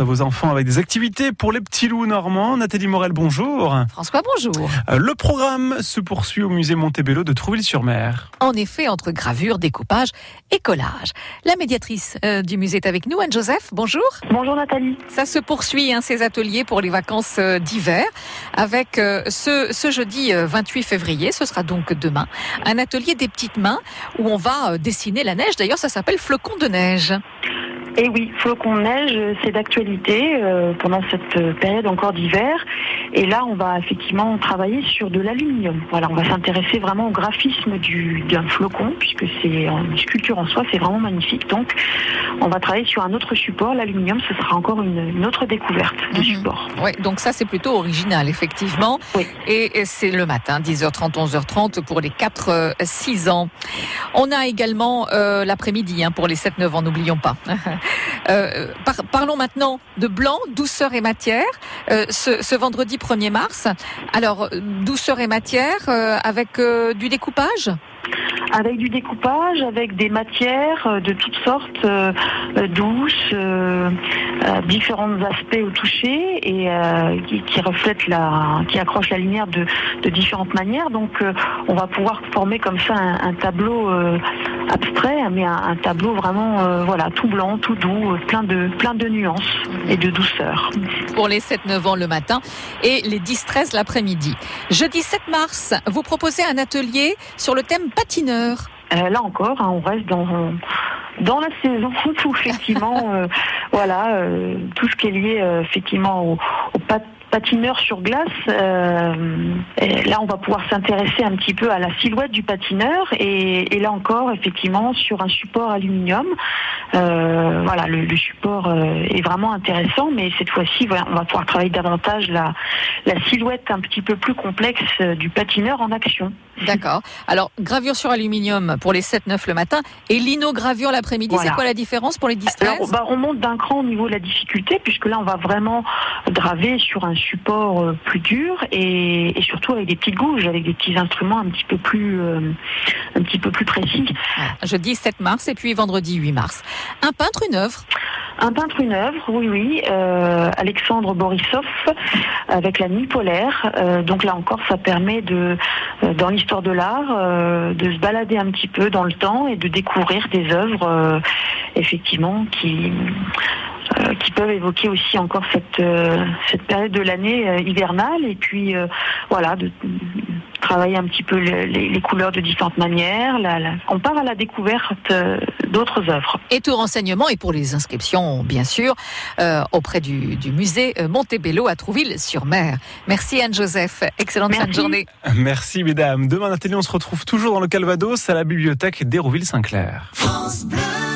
à vos enfants avec des activités pour les petits loups normands. Nathalie Morel, bonjour. François, bonjour. Euh, le programme se poursuit au musée Montebello de Trouville-sur-Mer. En effet, entre gravure, découpage et collage. La médiatrice euh, du musée est avec nous, Anne-Joseph, bonjour. Bonjour Nathalie. Ça se poursuit, hein, ces ateliers pour les vacances euh, d'hiver, avec ce, ce jeudi 28 février, ce sera donc demain, un atelier des petites mains où on va dessiner la neige. D'ailleurs, ça s'appelle flocon de neige. Et oui, flocon de neige, c'est d'actualité euh, pendant cette période encore d'hiver. Et là, on va effectivement travailler sur de l'aluminium. Voilà, on va s'intéresser vraiment au graphisme d'un flocon, puisque c'est une sculpture en soi, c'est vraiment magnifique. Donc, on va travailler sur un autre support. L'aluminium, ce sera encore une, autre découverte de mhm. support. Oui, donc ça, c'est plutôt original, effectivement. Oui. Et, c'est le matin, 10h30, 11h30 pour les 4-6 ans. On a également euh, l'après-midi hein, pour les 7-9 ans, n'oublions pas. Euh, parlons maintenant de blanc, douceur et matière. Euh, ce, vendredi 1er mars. Alors, douceur et matière avec du découpage? Avec du découpage, avec des matières euh, de toutes sortes, euh, euh, douces, différents aspects au toucher et qui, reflètent la, qui accrochent la lumière de, différentes manières. Donc, on va pouvoir former comme ça un, tableau abstrait, mais un, tableau vraiment, voilà, tout blanc, tout doux, plein de, plein de nuances et de douceur. Pour les 7-9 ans le matin et les 10-13 l'après-midi. Jeudi 7 mars, vous proposez un atelier sur le thème patineur. Euh, là encore, hein, on reste dans dans la saison où effectivement, euh, voilà, euh, tout ce qui est lié effectivement au, patineur sur glace, euh, là on va pouvoir s'intéresser un petit peu à la silhouette du patineur et, et là encore effectivement sur un support aluminium. Euh, voilà, le, le support euh, est vraiment intéressant, mais cette fois-ci on va pouvoir travailler davantage la, la silhouette un petit peu plus complexe du patineur en action. D'accord. Alors gravure sur aluminium pour les 7-9 le matin et linogravure l'après-midi. C'est quoi la différence pour les 10 bah, On monte d'un cran au niveau de la difficulté puisque là on va vraiment graver sur un support euh, plus dur et, surtout avec des petites gouges, avec des petits instruments un petit peu plus, euh, un petit peu plus précis. Jeudi 7 mars et puis vendredi 8 mars. Un peintre, une œuvre? Un peintre, une œuvre, oui, oui. Euh, Alexandre Borisov avec la nuit polaire. donc là encore, ça permet de, dans l'histoire de l'art, de se balader un petit peu dans le temps et de découvrir des œuvres, effectivement, qui euh, qui peuvent évoquer aussi encore cette, euh, cette période de l'année euh, hivernale et puis voilà de travailler un petit peu les, couleurs de différentes manières. on part à la découverte d'autres œuvres. Et tout renseignement et pour les inscriptions, bien sûr, auprès du, du musée Montebello à Trouville-sur-Mer. Merci Anne-Joseph. Excellente fin de journée. Merci mesdames. Demain, Nathalie, on se retrouve toujours dans le Calvados à la bibliothèque d'Hérouville-Saint-Clair. France Bleu.